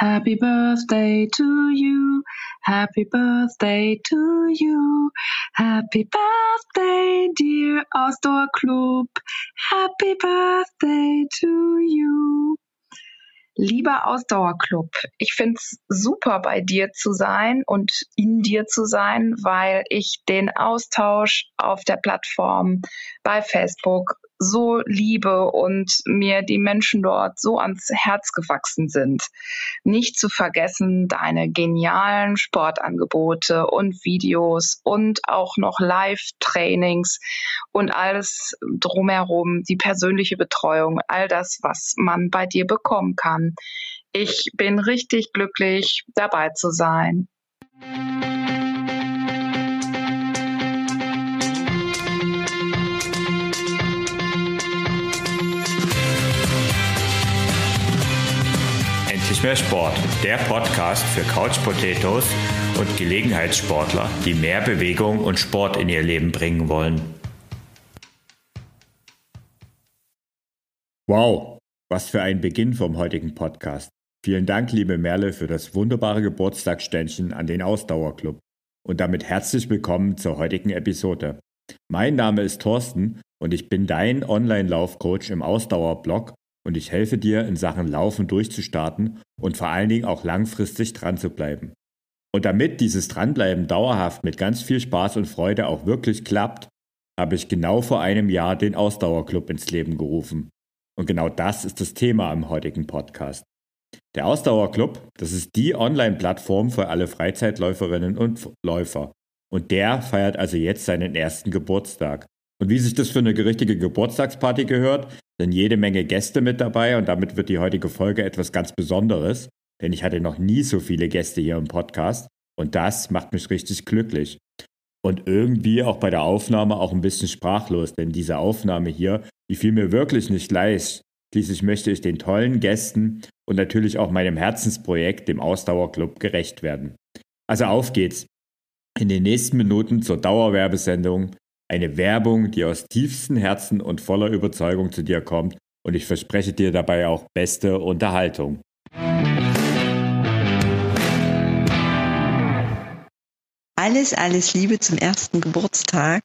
Happy birthday to you. Happy birthday to you. Happy birthday, dear Ausdauerclub. Happy birthday to you. Lieber Ausdauerclub, ich finde es super, bei dir zu sein und in dir zu sein, weil ich den Austausch auf der Plattform bei Facebook so liebe und mir die Menschen dort so ans Herz gewachsen sind. Nicht zu vergessen deine genialen Sportangebote und Videos und auch noch Live-Trainings und alles drumherum, die persönliche Betreuung, all das, was man bei dir bekommen kann. Ich bin richtig glücklich, dabei zu sein. Endlich mehr Sport, der Podcast für Couch Potatoes und Gelegenheitssportler, die mehr Bewegung und Sport in ihr Leben bringen wollen. Wow, was für ein Beginn vom heutigen Podcast. Vielen Dank, liebe Merle, für das wunderbare Geburtstagsständchen an den Ausdauerclub und damit herzlich willkommen zur heutigen Episode. Mein Name ist Thorsten und ich bin dein Online-Laufcoach im Ausdauerblog und ich helfe dir in Sachen Laufen durchzustarten und vor allen Dingen auch langfristig dran zu bleiben. Und damit dieses Dranbleiben dauerhaft mit ganz viel Spaß und Freude auch wirklich klappt, habe ich genau vor einem Jahr den Ausdauerclub ins Leben gerufen. Und genau das ist das Thema im heutigen Podcast. Der Ausdauerclub, das ist die Online-Plattform für alle Freizeitläuferinnen und Läufer. Und der feiert also jetzt seinen ersten Geburtstag. Und wie sich das für eine richtige Geburtstagsparty gehört, sind jede Menge Gäste mit dabei und damit wird die heutige Folge etwas ganz Besonderes, denn ich hatte noch nie so viele Gäste hier im Podcast und das macht mich richtig glücklich. Und irgendwie auch bei der Aufnahme auch ein bisschen sprachlos, denn diese Aufnahme hier, die fiel mir wirklich nicht leicht. Schließlich möchte ich den tollen Gästen und natürlich auch meinem Herzensprojekt, dem Ausdauerclub, gerecht werden. Also auf geht's. In den nächsten Minuten zur Dauerwerbesendung eine Werbung, die aus tiefstem Herzen und voller Überzeugung zu dir kommt und ich verspreche dir dabei auch beste Unterhaltung. Alles, alles Liebe zum ersten Geburtstag.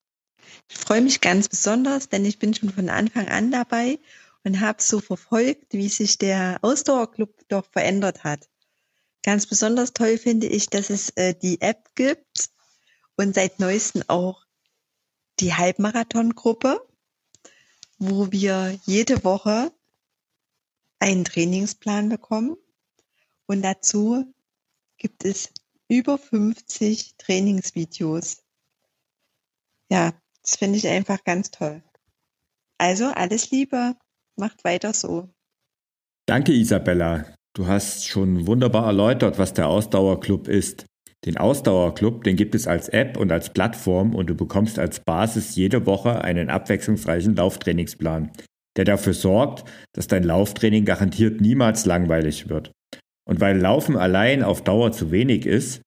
Ich freue mich ganz besonders, denn ich bin schon von Anfang an dabei und habe so verfolgt, wie sich der Ausdauerclub doch verändert hat. Ganz besonders toll finde ich, dass es äh, die App gibt und seit neuestem auch die Halbmarathon-Gruppe, wo wir jede Woche einen Trainingsplan bekommen und dazu gibt es über 50 Trainingsvideos. Ja, das finde ich einfach ganz toll. Also alles Liebe, macht weiter so. Danke, Isabella. Du hast schon wunderbar erläutert, was der Ausdauerclub ist. Den Ausdauerclub, den gibt es als App und als Plattform und du bekommst als Basis jede Woche einen abwechslungsreichen Lauftrainingsplan, der dafür sorgt, dass dein Lauftraining garantiert niemals langweilig wird. Und weil Laufen allein auf Dauer zu wenig ist,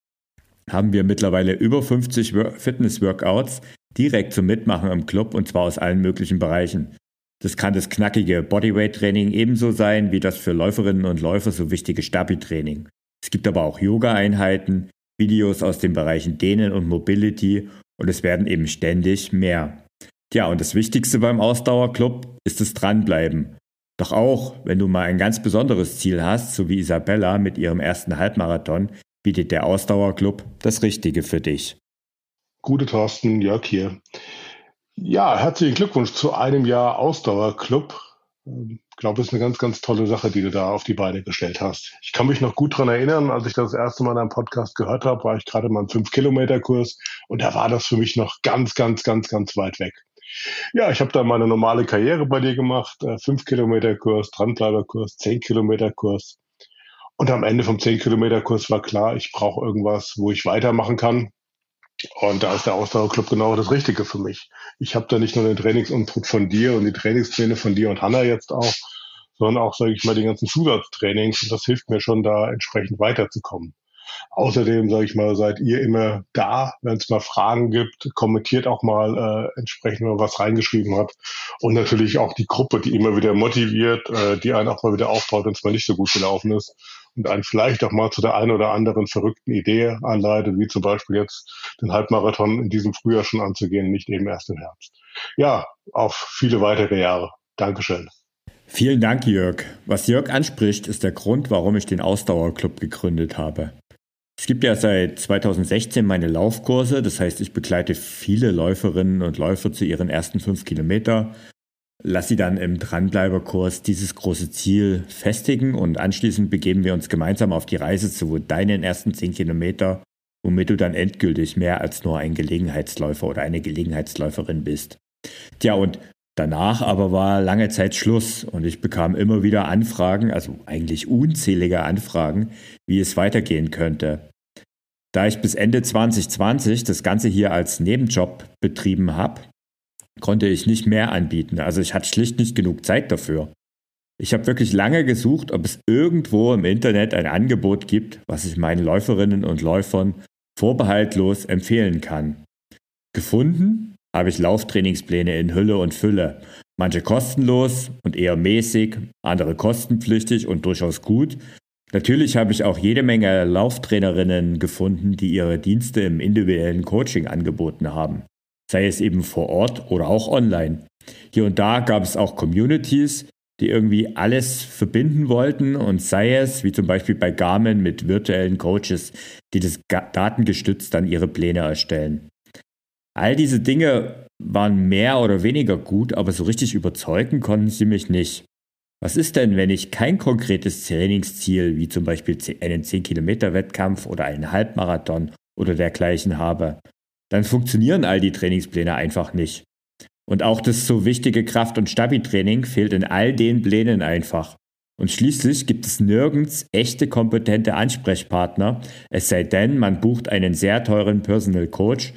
haben wir mittlerweile über 50 Fitness-Workouts direkt zum Mitmachen im Club und zwar aus allen möglichen Bereichen. Das kann das knackige Bodyweight-Training ebenso sein wie das für Läuferinnen und Läufer so wichtige Stabi-Training. Es gibt aber auch Yoga-Einheiten, Videos aus den Bereichen Dehnen und Mobility und es werden eben ständig mehr. Tja, und das Wichtigste beim Ausdauerclub ist das Dranbleiben. Doch auch, wenn du mal ein ganz besonderes Ziel hast, so wie Isabella mit ihrem ersten Halbmarathon, bietet der Ausdauerclub das Richtige für dich. Gute Thorsten, Jörg hier. Ja, herzlichen Glückwunsch zu einem Jahr Ausdauerclub. Ich glaube, das ist eine ganz, ganz tolle Sache, die du da auf die Beine gestellt hast. Ich kann mich noch gut dran erinnern, als ich das erste Mal in einem Podcast gehört habe, war ich gerade mal im 5-Kilometer-Kurs und da war das für mich noch ganz, ganz, ganz, ganz weit weg. Ja, ich habe da meine normale Karriere bei dir gemacht. 5-Kilometer-Kurs, Dranbleiberkurs, 10-Kilometer-Kurs. Und am Ende vom 10-Kilometer-Kurs war klar, ich brauche irgendwas, wo ich weitermachen kann. Und da ist der Ausdauerclub genau das Richtige für mich. Ich habe da nicht nur den Trainingsinput von dir und die Trainingspläne von dir und Hanna jetzt auch, sondern auch, sage ich mal, die ganzen Zusatztrainings. Und das hilft mir schon, da entsprechend weiterzukommen. Außerdem, sage ich mal, seid ihr immer da, wenn es mal Fragen gibt. Kommentiert auch mal äh, entsprechend, wenn man was reingeschrieben hat. Und natürlich auch die Gruppe, die immer wieder motiviert, äh, die einen auch mal wieder aufbaut, wenn es mal nicht so gut gelaufen ist und einen vielleicht auch mal zu der einen oder anderen verrückten Idee anleitet, wie zum Beispiel jetzt den Halbmarathon in diesem Frühjahr schon anzugehen, nicht eben erst im Herbst. Ja, auf viele weitere Jahre. Dankeschön. Vielen Dank, Jörg. Was Jörg anspricht, ist der Grund, warum ich den Ausdauerclub gegründet habe. Es gibt ja seit 2016 meine Laufkurse, das heißt, ich begleite viele Läuferinnen und Läufer zu ihren ersten fünf Kilometer, lasse sie dann im Dranbleiberkurs dieses große Ziel festigen und anschließend begeben wir uns gemeinsam auf die Reise zu deinen ersten zehn Kilometer, womit du dann endgültig mehr als nur ein Gelegenheitsläufer oder eine Gelegenheitsläuferin bist. Tja, und danach aber war lange Zeit Schluss und ich bekam immer wieder Anfragen, also eigentlich unzählige Anfragen, wie es weitergehen könnte. Da ich bis Ende 2020 das Ganze hier als Nebenjob betrieben habe, konnte ich nicht mehr anbieten. Also ich hatte schlicht nicht genug Zeit dafür. Ich habe wirklich lange gesucht, ob es irgendwo im Internet ein Angebot gibt, was ich meinen Läuferinnen und Läufern vorbehaltlos empfehlen kann. Gefunden habe ich Lauftrainingspläne in Hülle und Fülle. Manche kostenlos und eher mäßig, andere kostenpflichtig und durchaus gut. Natürlich habe ich auch jede Menge Lauftrainerinnen gefunden, die ihre Dienste im individuellen Coaching angeboten haben sei es eben vor Ort oder auch online. Hier und da gab es auch Communities, die irgendwie alles verbinden wollten und sei es, wie zum Beispiel bei Garmin mit virtuellen Coaches, die das datengestützt dann ihre Pläne erstellen. All diese Dinge waren mehr oder weniger gut, aber so richtig überzeugen konnten sie mich nicht. Was ist denn, wenn ich kein konkretes Trainingsziel, wie zum Beispiel einen 10-Kilometer-Wettkampf oder einen Halbmarathon oder dergleichen habe? Dann funktionieren all die Trainingspläne einfach nicht. Und auch das so wichtige Kraft- und Stabi-Training fehlt in all den Plänen einfach. Und schließlich gibt es nirgends echte kompetente Ansprechpartner, es sei denn, man bucht einen sehr teuren Personal Coach.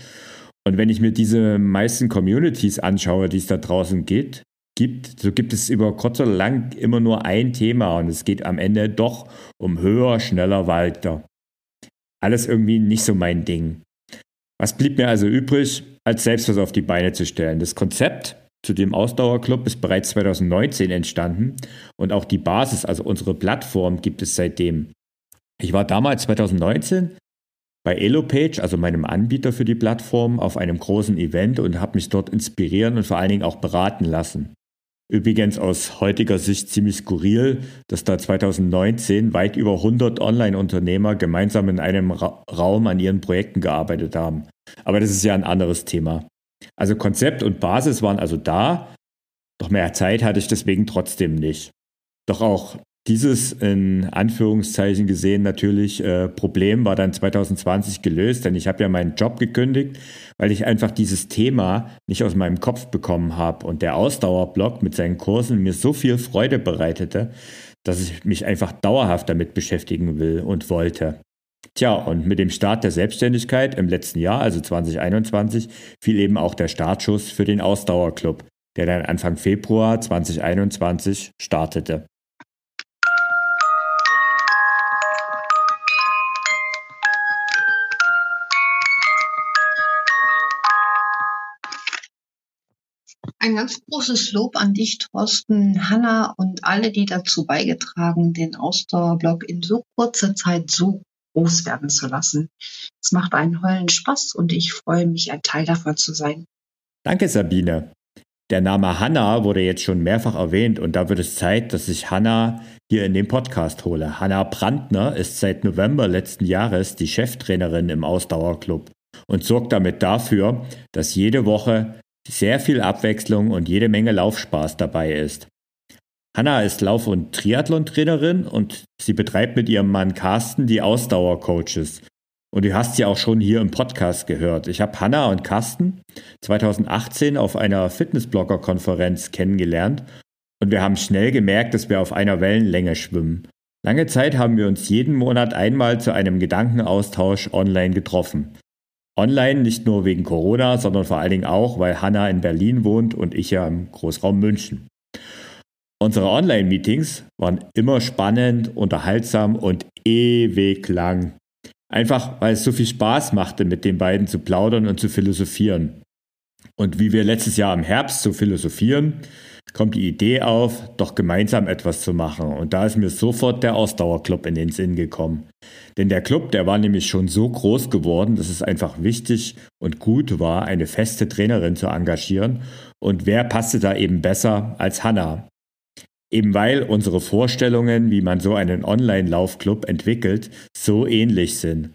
Und wenn ich mir diese meisten Communities anschaue, die es da draußen gibt, gibt, so gibt es über kurz oder lang immer nur ein Thema und es geht am Ende doch um höher, schneller, weiter. Alles irgendwie nicht so mein Ding. Was blieb mir also übrig, als selbst was auf die Beine zu stellen? Das Konzept zu dem Ausdauerclub ist bereits 2019 entstanden und auch die Basis, also unsere Plattform, gibt es seitdem. Ich war damals 2019 bei Elopage, also meinem Anbieter für die Plattform, auf einem großen Event und habe mich dort inspirieren und vor allen Dingen auch beraten lassen. Übrigens aus heutiger Sicht ziemlich skurril, dass da 2019 weit über 100 Online-Unternehmer gemeinsam in einem Ra Raum an ihren Projekten gearbeitet haben. Aber das ist ja ein anderes Thema. Also Konzept und Basis waren also da, doch mehr Zeit hatte ich deswegen trotzdem nicht. Doch auch dieses in Anführungszeichen gesehen natürlich äh, Problem war dann 2020 gelöst, denn ich habe ja meinen Job gekündigt, weil ich einfach dieses Thema nicht aus meinem Kopf bekommen habe und der Ausdauerblock mit seinen Kursen mir so viel Freude bereitete, dass ich mich einfach dauerhaft damit beschäftigen will und wollte. Tja, und mit dem Start der Selbstständigkeit im letzten Jahr, also 2021, fiel eben auch der Startschuss für den Ausdauerclub, der dann Anfang Februar 2021 startete. Ein ganz großes Lob an dich, Thorsten, Hanna und alle, die dazu beigetragen, den Ausdauerblock in so kurzer Zeit so groß werden zu lassen. Es macht einen Heulen Spaß und ich freue mich, ein Teil davon zu sein. Danke, Sabine. Der Name Hanna wurde jetzt schon mehrfach erwähnt und da wird es Zeit, dass ich Hanna hier in den Podcast hole. Hanna Brandner ist seit November letzten Jahres die Cheftrainerin im Ausdauerclub und sorgt damit dafür, dass jede Woche sehr viel Abwechslung und jede Menge Laufspaß dabei ist. Hanna ist Lauf- und Triathlon-Trainerin und sie betreibt mit ihrem Mann Carsten die Ausdauer-Coaches. Und du hast sie auch schon hier im Podcast gehört. Ich habe Hanna und Carsten 2018 auf einer Fitnessblogger-Konferenz kennengelernt und wir haben schnell gemerkt, dass wir auf einer Wellenlänge schwimmen. Lange Zeit haben wir uns jeden Monat einmal zu einem Gedankenaustausch online getroffen. Online nicht nur wegen Corona, sondern vor allen Dingen auch, weil Hanna in Berlin wohnt und ich ja im Großraum München. Unsere Online-Meetings waren immer spannend, unterhaltsam und ewig lang. Einfach, weil es so viel Spaß machte, mit den beiden zu plaudern und zu philosophieren. Und wie wir letztes Jahr im Herbst zu philosophieren, kommt die Idee auf, doch gemeinsam etwas zu machen. Und da ist mir sofort der Ausdauerclub in den Sinn gekommen. Denn der Club, der war nämlich schon so groß geworden, dass es einfach wichtig und gut war, eine feste Trainerin zu engagieren. Und wer passte da eben besser als Hanna? Eben weil unsere Vorstellungen, wie man so einen Online-Laufclub entwickelt, so ähnlich sind.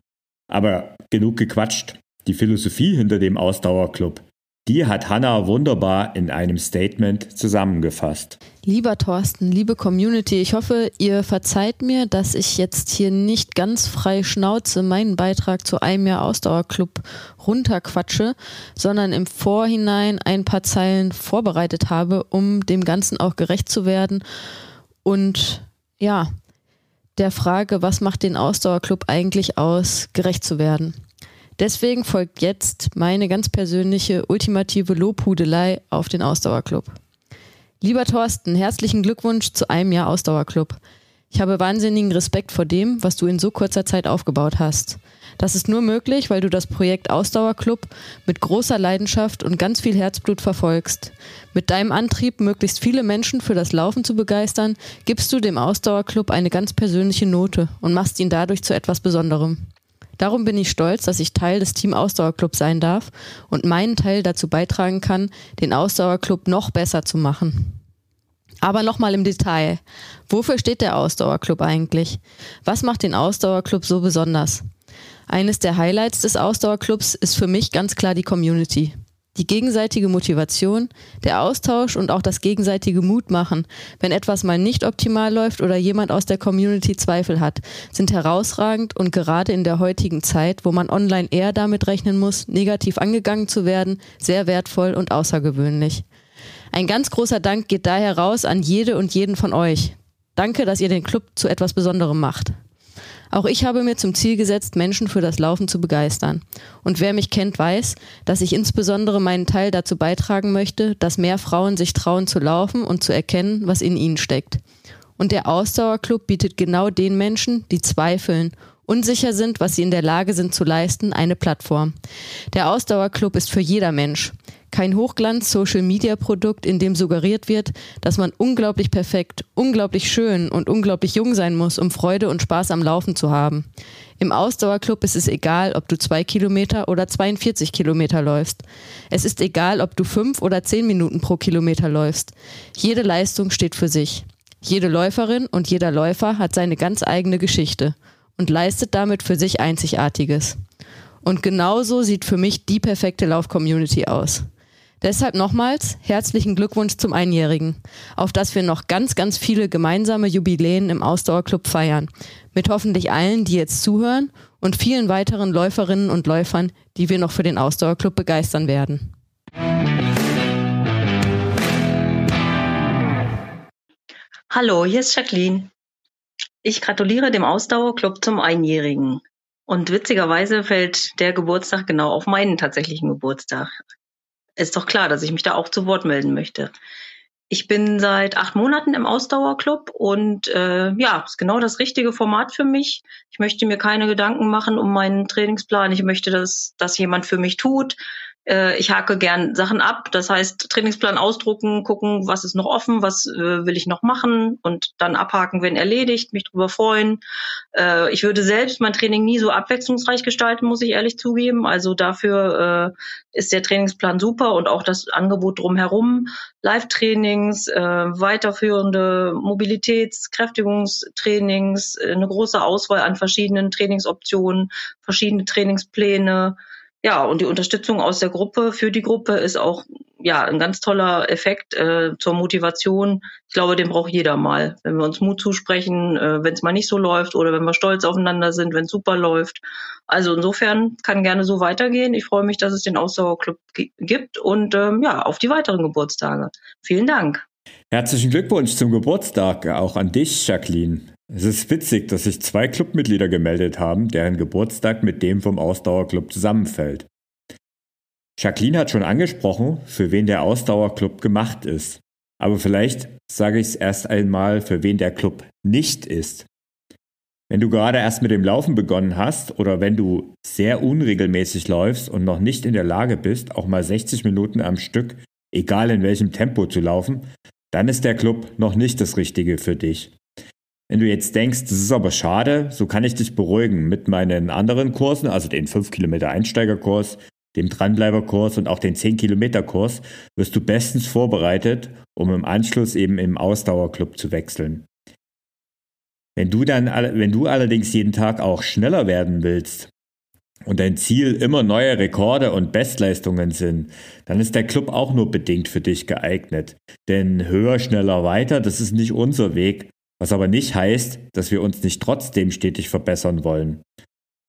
Aber genug gequatscht. Die Philosophie hinter dem Ausdauerclub, die hat Hanna wunderbar in einem Statement zusammengefasst. Lieber Thorsten, liebe Community, ich hoffe, ihr verzeiht mir, dass ich jetzt hier nicht ganz frei Schnauze meinen Beitrag zu einem Jahr Ausdauerclub runterquatsche, sondern im Vorhinein ein paar Zeilen vorbereitet habe, um dem Ganzen auch gerecht zu werden und ja, der Frage, was macht den Ausdauerclub eigentlich aus, gerecht zu werden. Deswegen folgt jetzt meine ganz persönliche ultimative Lobhudelei auf den Ausdauerclub. Lieber Thorsten, herzlichen Glückwunsch zu einem Jahr Ausdauerclub. Ich habe wahnsinnigen Respekt vor dem, was du in so kurzer Zeit aufgebaut hast. Das ist nur möglich, weil du das Projekt Ausdauerclub mit großer Leidenschaft und ganz viel Herzblut verfolgst. Mit deinem Antrieb, möglichst viele Menschen für das Laufen zu begeistern, gibst du dem Ausdauerclub eine ganz persönliche Note und machst ihn dadurch zu etwas Besonderem. Darum bin ich stolz, dass ich Teil des Team Ausdauerclub sein darf und meinen Teil dazu beitragen kann, den Ausdauerclub noch besser zu machen. Aber nochmal im Detail. Wofür steht der Ausdauerclub eigentlich? Was macht den Ausdauerclub so besonders? Eines der Highlights des Ausdauerclubs ist für mich ganz klar die Community. Die gegenseitige Motivation, der Austausch und auch das gegenseitige Mutmachen, wenn etwas mal nicht optimal läuft oder jemand aus der Community Zweifel hat, sind herausragend und gerade in der heutigen Zeit, wo man online eher damit rechnen muss, negativ angegangen zu werden, sehr wertvoll und außergewöhnlich. Ein ganz großer Dank geht daher raus an jede und jeden von euch. Danke, dass ihr den Club zu etwas Besonderem macht. Auch ich habe mir zum Ziel gesetzt, Menschen für das Laufen zu begeistern. Und wer mich kennt, weiß, dass ich insbesondere meinen Teil dazu beitragen möchte, dass mehr Frauen sich trauen zu laufen und zu erkennen, was in ihnen steckt. Und der Ausdauerclub bietet genau den Menschen, die zweifeln unsicher sind, was sie in der Lage sind zu leisten, eine Plattform. Der Ausdauerclub ist für jeder Mensch. Kein Hochglanz-Social-Media-Produkt, in dem suggeriert wird, dass man unglaublich perfekt, unglaublich schön und unglaublich jung sein muss, um Freude und Spaß am Laufen zu haben. Im Ausdauerclub ist es egal, ob du zwei Kilometer oder 42 Kilometer läufst. Es ist egal, ob du fünf oder zehn Minuten pro Kilometer läufst. Jede Leistung steht für sich. Jede Läuferin und jeder Läufer hat seine ganz eigene Geschichte und leistet damit für sich Einzigartiges. Und genauso sieht für mich die perfekte Lauf-Community aus. Deshalb nochmals herzlichen Glückwunsch zum Einjährigen, auf das wir noch ganz, ganz viele gemeinsame Jubiläen im Ausdauerclub feiern. Mit hoffentlich allen, die jetzt zuhören und vielen weiteren Läuferinnen und Läufern, die wir noch für den Ausdauerclub begeistern werden. Hallo, hier ist Jacqueline. Ich gratuliere dem Ausdauerclub zum Einjährigen. Und witzigerweise fällt der Geburtstag genau auf meinen tatsächlichen Geburtstag ist doch klar, dass ich mich da auch zu Wort melden möchte. Ich bin seit acht Monaten im Ausdauerclub und äh, ja, ist genau das richtige Format für mich. Ich möchte mir keine Gedanken machen um meinen Trainingsplan. Ich möchte, dass das jemand für mich tut. Äh, ich hake gern Sachen ab. Das heißt, Trainingsplan ausdrucken, gucken, was ist noch offen, was äh, will ich noch machen und dann abhaken, wenn erledigt, mich drüber freuen. Äh, ich würde selbst mein Training nie so abwechslungsreich gestalten, muss ich ehrlich zugeben. Also dafür äh, ist der Trainingsplan super und auch das Angebot drumherum. Live-Trainings, äh, weiterführende Mobilitäts-, Kräftigungstrainings, äh, eine große Auswahl an verschiedenen Trainingsoptionen, verschiedene Trainingspläne ja, und die Unterstützung aus der Gruppe für die Gruppe ist auch ja ein ganz toller Effekt äh, zur Motivation. Ich glaube, den braucht jeder mal. Wenn wir uns Mut zusprechen, äh, wenn es mal nicht so läuft oder wenn wir stolz aufeinander sind, wenn es super läuft. Also insofern kann gerne so weitergehen. Ich freue mich, dass es den Ausdauerclub gibt und ähm, ja, auf die weiteren Geburtstage. Vielen Dank. Herzlichen Glückwunsch zum Geburtstag, auch an dich, Jacqueline. Es ist witzig, dass sich zwei Clubmitglieder gemeldet haben, deren Geburtstag mit dem vom Ausdauerclub zusammenfällt. Jacqueline hat schon angesprochen, für wen der Ausdauerclub gemacht ist. Aber vielleicht sage ich es erst einmal, für wen der Club nicht ist. Wenn du gerade erst mit dem Laufen begonnen hast oder wenn du sehr unregelmäßig läufst und noch nicht in der Lage bist, auch mal 60 Minuten am Stück, egal in welchem Tempo zu laufen, dann ist der Club noch nicht das Richtige für dich. Wenn du jetzt denkst, das ist aber schade, so kann ich dich beruhigen mit meinen anderen Kursen, also den 5 Kilometer Einsteigerkurs, dem Dranbleiberkurs und auch den 10 Kilometer Kurs, wirst du bestens vorbereitet, um im Anschluss eben im Ausdauerclub zu wechseln. Wenn du dann, wenn du allerdings jeden Tag auch schneller werden willst und dein Ziel immer neue Rekorde und Bestleistungen sind, dann ist der Club auch nur bedingt für dich geeignet. Denn höher, schneller, weiter, das ist nicht unser Weg, was aber nicht heißt, dass wir uns nicht trotzdem stetig verbessern wollen.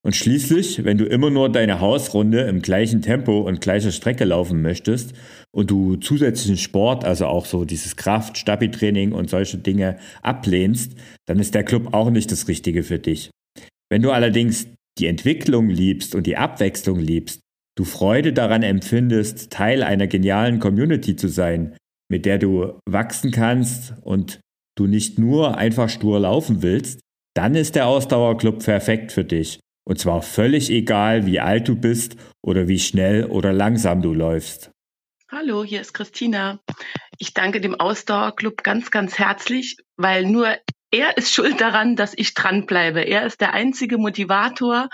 Und schließlich, wenn du immer nur deine Hausrunde im gleichen Tempo und gleicher Strecke laufen möchtest und du zusätzlichen Sport, also auch so dieses Kraft, Stabi-Training und solche Dinge ablehnst, dann ist der Club auch nicht das Richtige für dich. Wenn du allerdings die Entwicklung liebst und die Abwechslung liebst, du Freude daran empfindest, Teil einer genialen Community zu sein, mit der du wachsen kannst und du nicht nur einfach stur laufen willst, dann ist der Ausdauerclub perfekt für dich. Und zwar völlig egal, wie alt du bist oder wie schnell oder langsam du läufst. Hallo, hier ist Christina. Ich danke dem Ausdauerclub ganz, ganz herzlich, weil nur er ist schuld daran, dass ich dranbleibe. Er ist der einzige Motivator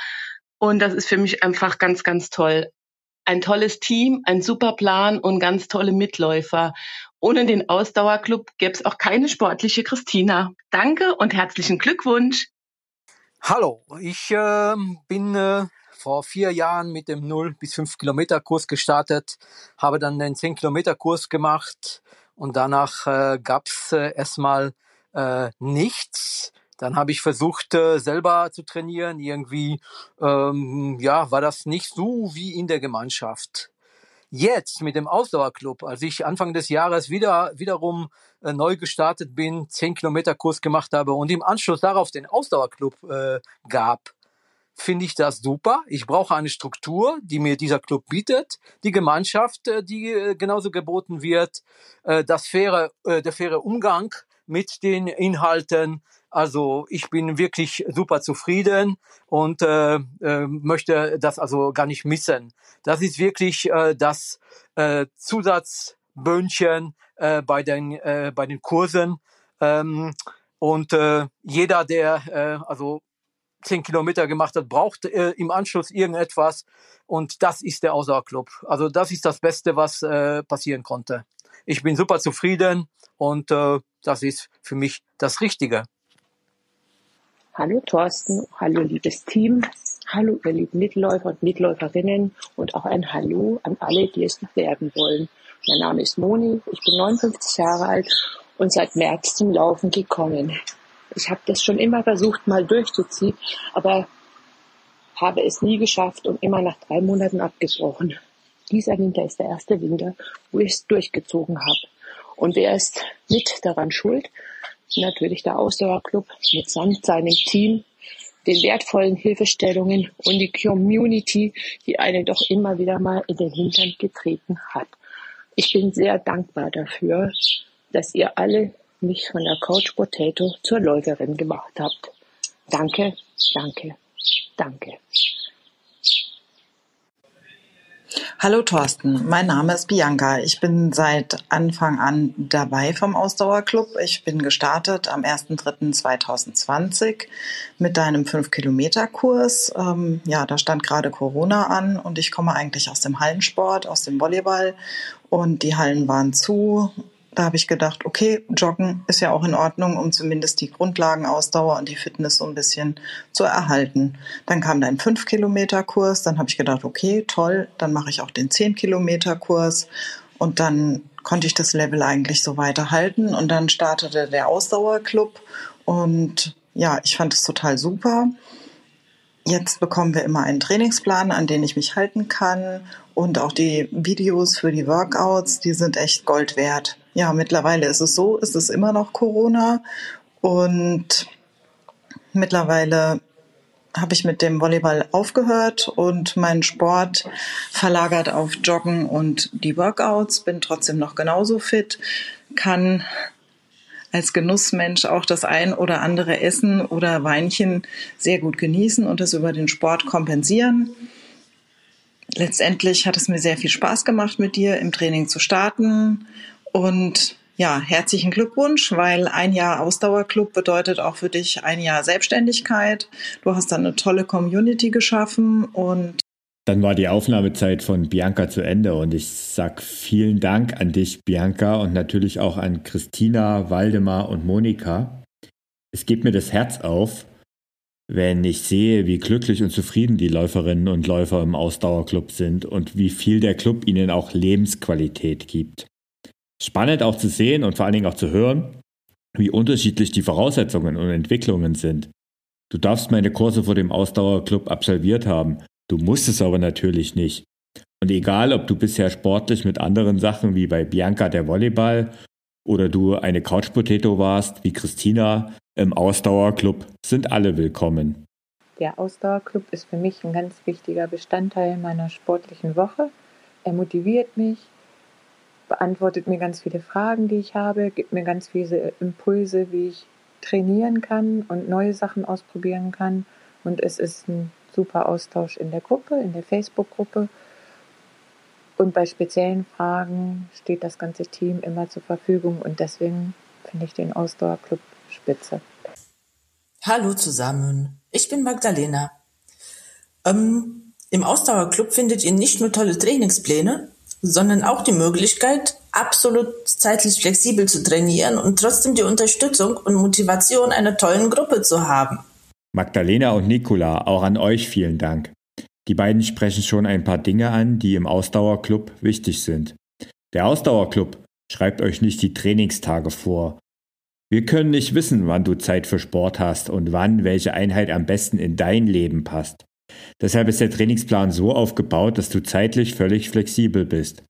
und das ist für mich einfach ganz, ganz toll. Ein tolles Team, ein super Plan und ganz tolle Mitläufer. Ohne den Ausdauerclub gäbe es auch keine sportliche Christina. Danke und herzlichen Glückwunsch. Hallo, ich äh, bin äh, vor vier Jahren mit dem 0 bis 5 Kilometer Kurs gestartet, habe dann den 10 Kilometer Kurs gemacht und danach äh, gab es äh, erstmal äh, nichts. Dann habe ich versucht, äh, selber zu trainieren. Irgendwie ähm, ja, war das nicht so wie in der Gemeinschaft. Jetzt mit dem Ausdauerclub, als ich Anfang des Jahres wieder wiederum äh, neu gestartet bin, 10 Kilometer Kurs gemacht habe und im Anschluss darauf den Ausdauerclub äh, gab, finde ich das super. Ich brauche eine Struktur, die mir dieser Club bietet, die Gemeinschaft, äh, die äh, genauso geboten wird, äh, das faire, der faire Umgang mit den Inhalten, also ich bin wirklich super zufrieden und äh, äh, möchte das also gar nicht missen. Das ist wirklich äh, das äh, Zusatzböhnchen äh, bei den äh, bei den Kursen ähm, und äh, jeder, der äh, also zehn Kilometer gemacht hat, braucht äh, im Anschluss irgendetwas und das ist der Ausdauerclub. Also das ist das Beste, was äh, passieren konnte. Ich bin super zufrieden und äh, das ist für mich das Richtige. Hallo Thorsten, hallo liebes Team, hallo ihr lieben Mitläufer und Mitläuferinnen und auch ein Hallo an alle, die es noch werden wollen. Mein Name ist Moni, ich bin 59 Jahre alt und seit März zum Laufen gekommen. Ich habe das schon immer versucht, mal durchzuziehen, aber habe es nie geschafft und immer nach drei Monaten abgebrochen. Dieser Winter ist der erste Winter, wo ich es durchgezogen habe. Und wer ist mit daran schuld? natürlich der Ausdauerclub mitsamt seinem Team, den wertvollen Hilfestellungen und die Community, die einen doch immer wieder mal in den Hintern getreten hat. Ich bin sehr dankbar dafür, dass ihr alle mich von der Coach Potato zur Läuferin gemacht habt. Danke, danke, danke. Hallo Thorsten, mein Name ist Bianca. Ich bin seit Anfang an dabei vom Ausdauerclub. Ich bin gestartet am 1.3.2020 mit deinem 5-Kilometer-Kurs. Ähm, ja, da stand gerade Corona an und ich komme eigentlich aus dem Hallensport, aus dem Volleyball und die Hallen waren zu da habe ich gedacht, okay, Joggen ist ja auch in Ordnung, um zumindest die Grundlagenausdauer und die Fitness so ein bisschen zu erhalten. Dann kam dein 5-Kilometer-Kurs, dann habe ich gedacht, okay, toll, dann mache ich auch den 10-Kilometer-Kurs und dann konnte ich das Level eigentlich so weiterhalten und dann startete der Ausdauerclub und ja, ich fand es total super. Jetzt bekommen wir immer einen Trainingsplan, an den ich mich halten kann und auch die Videos für die Workouts, die sind echt Gold wert. Ja, mittlerweile ist es so, ist es immer noch Corona. Und mittlerweile habe ich mit dem Volleyball aufgehört und meinen Sport verlagert auf Joggen und die Workouts, bin trotzdem noch genauso fit, kann als Genussmensch auch das ein oder andere Essen oder Weinchen sehr gut genießen und das über den Sport kompensieren letztendlich hat es mir sehr viel Spaß gemacht, mit dir im Training zu starten. Und Ja, herzlichen Glückwunsch, weil ein Jahr Ausdauerclub bedeutet auch für dich ein Jahr Selbstständigkeit. Du hast dann eine tolle Community geschaffen und dann war die Aufnahmezeit von Bianca zu Ende und ich sag vielen Dank an dich, Bianca, und natürlich auch an Christina, Waldemar und Monika. Es gibt mir das Herz auf, wenn ich sehe, wie glücklich und zufrieden die Läuferinnen und Läufer im Ausdauerclub sind und wie viel der Club ihnen auch Lebensqualität gibt. Spannend auch zu sehen und vor allen Dingen auch zu hören, wie unterschiedlich die Voraussetzungen und Entwicklungen sind. Du darfst meine Kurse vor dem Ausdauerclub absolviert haben Du musst es aber natürlich nicht. Und egal, ob du bisher sportlich mit anderen Sachen wie bei Bianca der Volleyball oder du eine Couch Potato warst wie Christina im Ausdauerclub, sind alle willkommen. Der Ausdauerclub ist für mich ein ganz wichtiger Bestandteil meiner sportlichen Woche. Er motiviert mich, beantwortet mir ganz viele Fragen, die ich habe, gibt mir ganz viele Impulse, wie ich trainieren kann und neue Sachen ausprobieren kann. Und es ist ein super Austausch in der Gruppe, in der Facebook-Gruppe. Und bei speziellen Fragen steht das ganze Team immer zur Verfügung und deswegen finde ich den Ausdauerclub spitze. Hallo zusammen, ich bin Magdalena. Ähm, Im Ausdauerclub findet ihr nicht nur tolle Trainingspläne, sondern auch die Möglichkeit, absolut zeitlich flexibel zu trainieren und trotzdem die Unterstützung und Motivation einer tollen Gruppe zu haben. Magdalena und Nicola, auch an euch vielen Dank. Die beiden sprechen schon ein paar Dinge an, die im Ausdauerclub wichtig sind. Der Ausdauerclub schreibt euch nicht die Trainingstage vor. Wir können nicht wissen, wann du Zeit für Sport hast und wann welche Einheit am besten in dein Leben passt. Deshalb ist der Trainingsplan so aufgebaut, dass du zeitlich völlig flexibel bist.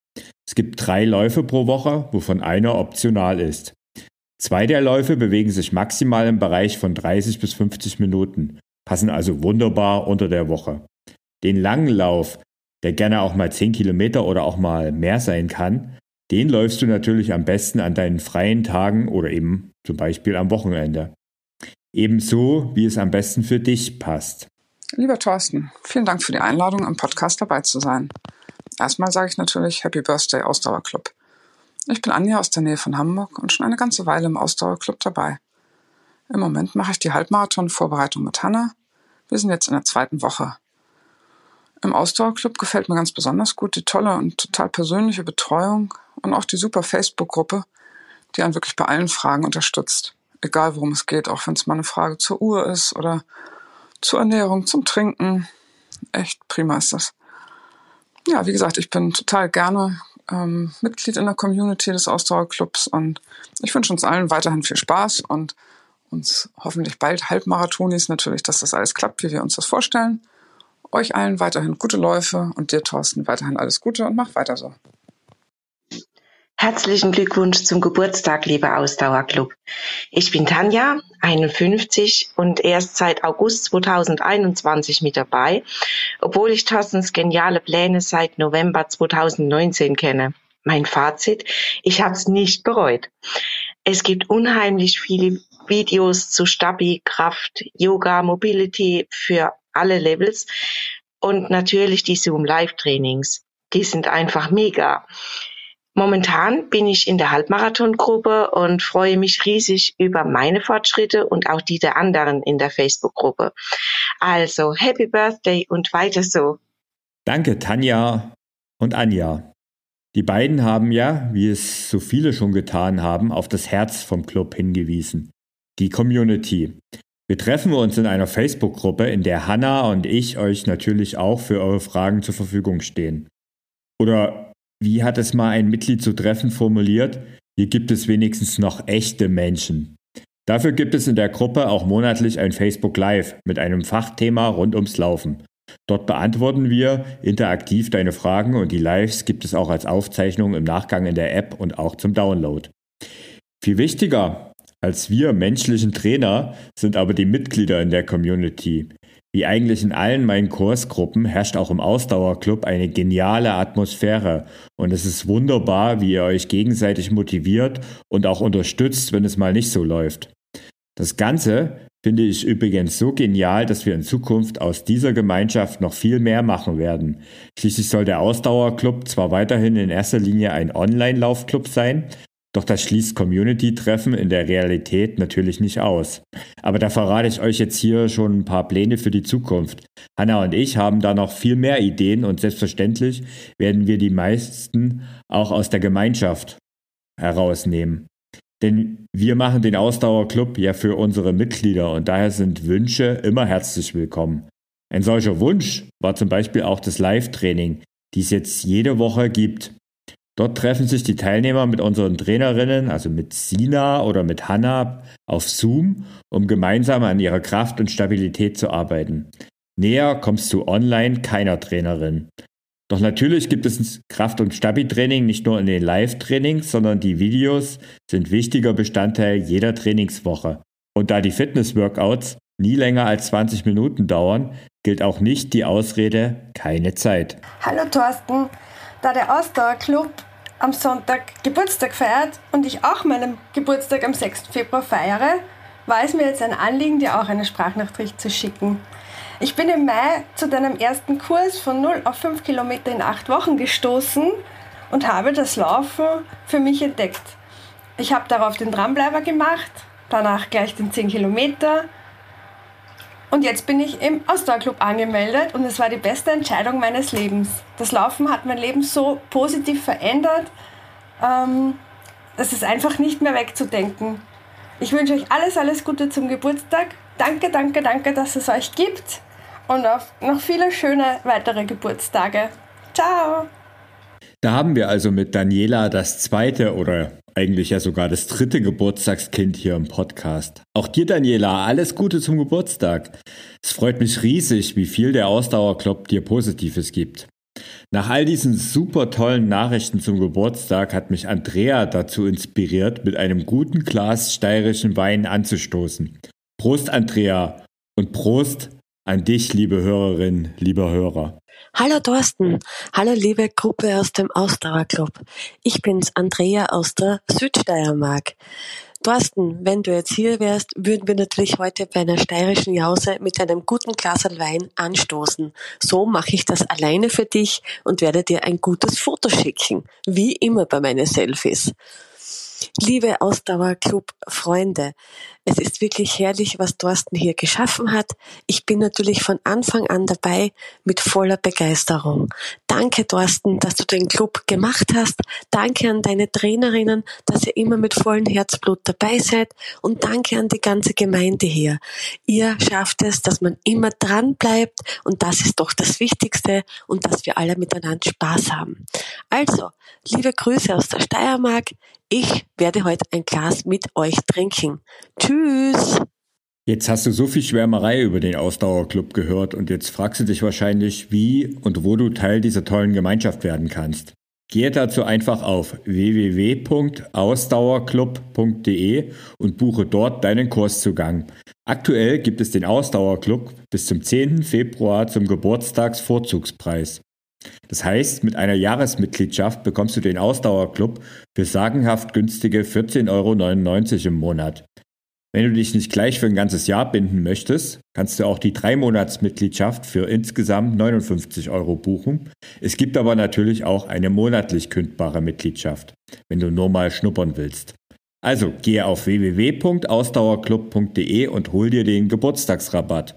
Es gibt drei Läufe pro Woche, wovon einer optional ist. Zwei der Läufe bewegen sich maximal im Bereich von 30 bis 50 Minuten, passen also wunderbar unter der Woche. Den langen Lauf, der gerne auch mal 10 Kilometer oder auch mal mehr sein kann, den läufst du natürlich am besten an deinen freien Tagen oder eben zum Beispiel am Wochenende. Ebenso, wie es am besten für dich passt. Lieber Thorsten, vielen Dank für die Einladung, im Podcast dabei zu sein. Erstmal sage ich natürlich Happy Birthday Ausdauerclub. Ich bin Anja aus der Nähe von Hamburg und schon eine ganze Weile im Ausdauerclub dabei. Im Moment mache ich die Halbmarathon-Vorbereitung mit Hanna. Wir sind jetzt in der zweiten Woche. Im Ausdauerclub gefällt mir ganz besonders gut die tolle und total persönliche Betreuung und auch die super Facebook-Gruppe, die einen wirklich bei allen Fragen unterstützt. Egal worum es geht, auch wenn es mal eine Frage zur Uhr ist oder zur Ernährung, zum Trinken. Echt prima ist das. Ja, wie gesagt, ich bin total gerne ähm, Mitglied in der Community des Ausdauerclubs und ich wünsche uns allen weiterhin viel Spaß und uns hoffentlich bald Halbmarathonis natürlich, dass das alles klappt, wie wir uns das vorstellen. Euch allen weiterhin gute Läufe und dir, Thorsten, weiterhin alles Gute und mach weiter so. Herzlichen Glückwunsch zum Geburtstag, lieber Ausdauerclub. Ich bin Tanja, 51 und erst seit August 2021 mit dabei, obwohl ich Thorstens geniale Pläne seit November 2019 kenne. Mein Fazit, ich habe es nicht bereut. Es gibt unheimlich viele Videos zu Stabi, Kraft, Yoga, Mobility für alle Levels und natürlich die Zoom Live Trainings. Die sind einfach mega. Momentan bin ich in der Halbmarathon-Gruppe und freue mich riesig über meine Fortschritte und auch die der anderen in der Facebook-Gruppe. Also, Happy Birthday und weiter so. Danke, Tanja und Anja. Die beiden haben ja, wie es so viele schon getan haben, auf das Herz vom Club hingewiesen. Die Community. Wir treffen uns in einer Facebook-Gruppe, in der Hanna und ich euch natürlich auch für eure Fragen zur Verfügung stehen. Oder wie hat es mal ein Mitglied zu Treffen formuliert? Hier gibt es wenigstens noch echte Menschen. Dafür gibt es in der Gruppe auch monatlich ein Facebook Live mit einem Fachthema rund ums Laufen. Dort beantworten wir interaktiv deine Fragen und die Lives gibt es auch als Aufzeichnung im Nachgang in der App und auch zum Download. Viel wichtiger als wir menschlichen Trainer sind aber die Mitglieder in der Community. Wie eigentlich in allen meinen Kursgruppen herrscht auch im Ausdauerclub eine geniale Atmosphäre und es ist wunderbar, wie ihr euch gegenseitig motiviert und auch unterstützt, wenn es mal nicht so läuft. Das Ganze finde ich übrigens so genial, dass wir in Zukunft aus dieser Gemeinschaft noch viel mehr machen werden. Schließlich soll der Ausdauerclub zwar weiterhin in erster Linie ein Online-Laufclub sein, Doch das schließt Community-Treffen in der Realität natürlich nicht aus. Aber da verrate ich euch jetzt hier schon ein paar Pläne für die Zukunft. Hanna und ich haben da noch viel mehr Ideen und selbstverständlich werden wir die meisten auch aus der Gemeinschaft herausnehmen. Denn wir machen den Ausdauerclub ja für unsere Mitglieder und daher sind Wünsche immer herzlich willkommen. Ein solcher Wunsch war zum Beispiel auch das Live-Training, die es jetzt jede Woche gibt. Dort treffen sich die Teilnehmer mit unseren Trainerinnen, also mit Sina oder mit Hanna, auf Zoom, um gemeinsam an ihrer Kraft und Stabilität zu arbeiten. Näher kommst du online keiner Trainerin. Doch natürlich gibt es Kraft- und Stabi-Training nicht nur in den Live-Trainings, sondern die Videos sind wichtiger Bestandteil jeder Trainingswoche. Und da die Fitness-Workouts nie länger als 20 Minuten dauern, gilt auch nicht die Ausrede keine Zeit. Hallo Thorsten, da der Ausdauerclub am Sonntag Geburtstag feiert und ich auch meinen Geburtstag am 6. Februar feiere, war es mir jetzt ein Anliegen, dir auch eine Sprachnachricht zu schicken. Ich bin im Mai zu deinem ersten Kurs von 0 auf 5 Kilometer in 8 Wochen gestoßen und habe das Laufen für mich entdeckt. Ich habe darauf den Dranbleiber gemacht, danach gleich den 10 Kilometer und jetzt bin ich im Ausdauerclub angemeldet und es war die beste Entscheidung meines Lebens. Das Laufen hat mein Leben so positiv verändert, ähm, das ist einfach nicht mehr wegzudenken. Ich wünsche euch alles, alles Gute zum Geburtstag. Danke, danke, danke, dass es euch gibt und auf noch viele schöne weitere Geburtstage. Ciao! Da haben wir also mit Daniela das zweite oder eigentlich ja sogar das dritte Geburtstagskind hier im Podcast. Auch dir, Daniela, alles Gute zum Geburtstag. Es freut mich riesig, wie viel der Ausdauerclub dir Positives gibt. Nach all diesen super tollen Nachrichten zum Geburtstag hat mich Andrea dazu inspiriert, mit einem guten Glas steirischen Wein anzustoßen. Prost, Andrea, und Prost an dich, liebe Hörerin, lieber Hörer. Hallo Thorsten, hallo liebe Gruppe aus dem Ausdauerclub. Ich bin's Andrea aus der Südsteiermark. Thorsten, wenn du jetzt hier wärst, würden wir natürlich heute bei einer steirischen Jause mit einem guten Glas Wein anstoßen. So mache ich das alleine für dich und werde dir ein gutes Foto schicken, wie immer bei meinen Selfies. Liebe Ausdauerclub-Freunde, es ist wirklich herrlich, was Thorsten hier geschaffen hat. Ich bin natürlich von Anfang an dabei mit voller Begeisterung. Danke, Thorsten, dass du den Club gemacht hast. Danke an deine Trainerinnen, dass ihr immer mit vollem Herzblut dabei seid. Und danke an die ganze Gemeinde hier. Ihr schafft es, dass man immer dran bleibt. Und das ist doch das Wichtigste und dass wir alle miteinander Spaß haben. Also, liebe Grüße aus der Steiermark. Ich werde heute ein Glas mit euch trinken. Tschüss! Jetzt hast du so viel Schwärmerei über den Ausdauerclub gehört und jetzt fragst du dich wahrscheinlich, wie und wo du Teil dieser tollen Gemeinschaft werden kannst. Gehe dazu einfach auf www.ausdauerclub.de und buche dort deinen Kurszugang. Aktuell gibt es den Ausdauerclub bis zum 10. Februar zum Geburtstagsvorzugspreis. Das heißt, mit einer Jahresmitgliedschaft bekommst du den Ausdauerclub für sagenhaft günstige 14,99 Euro im Monat. Wenn du dich nicht gleich für ein ganzes Jahr binden möchtest, kannst du auch die Drei-Monats-Mitgliedschaft für insgesamt 59 Euro buchen. Es gibt aber natürlich auch eine monatlich kündbare Mitgliedschaft, wenn du nur mal schnuppern willst. Also gehe auf www.ausdauerclub.de und hol dir den Geburtstagsrabatt.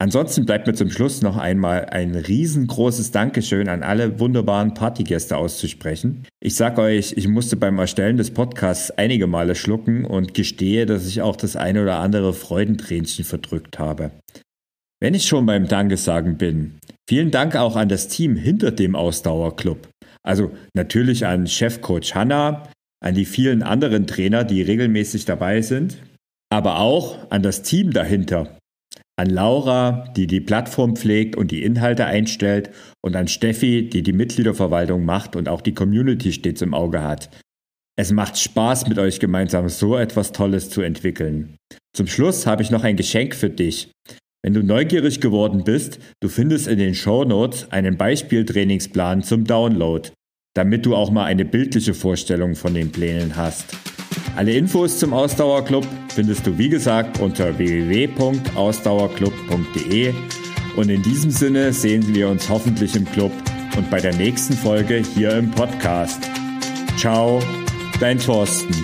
Ansonsten bleibt mir zum Schluss noch einmal ein riesengroßes Dankeschön an alle wunderbaren Partygäste auszusprechen. Ich sag euch, ich musste beim Erstellen des Podcasts einige Male schlucken und gestehe, dass ich auch das eine oder andere Freudentränchen verdrückt habe. Wenn ich schon beim Dankesagen bin, vielen Dank auch an das Team hinter dem Ausdauerclub. Also natürlich an Chefcoach Hanna, an die vielen anderen Trainer, die regelmäßig dabei sind, aber auch an das Team dahinter, an Laura, die die Plattform pflegt und die Inhalte einstellt und an Steffi, die die Mitgliederverwaltung macht und auch die Community stets im Auge hat. Es macht Spaß, mit euch gemeinsam so etwas Tolles zu entwickeln. Zum Schluss habe ich noch ein Geschenk für dich. Wenn du neugierig geworden bist, du findest in den Show Notes einen Beispieltrainingsplan zum Download, damit du auch mal eine bildliche Vorstellung von den Plänen hast. Alle Infos zum Ausdauerclub findest du wie gesagt unter www.ausdauerclub.de und in diesem Sinne sehen wir uns hoffentlich im Club und bei der nächsten Folge hier im Podcast. Ciao, dein Thorsten.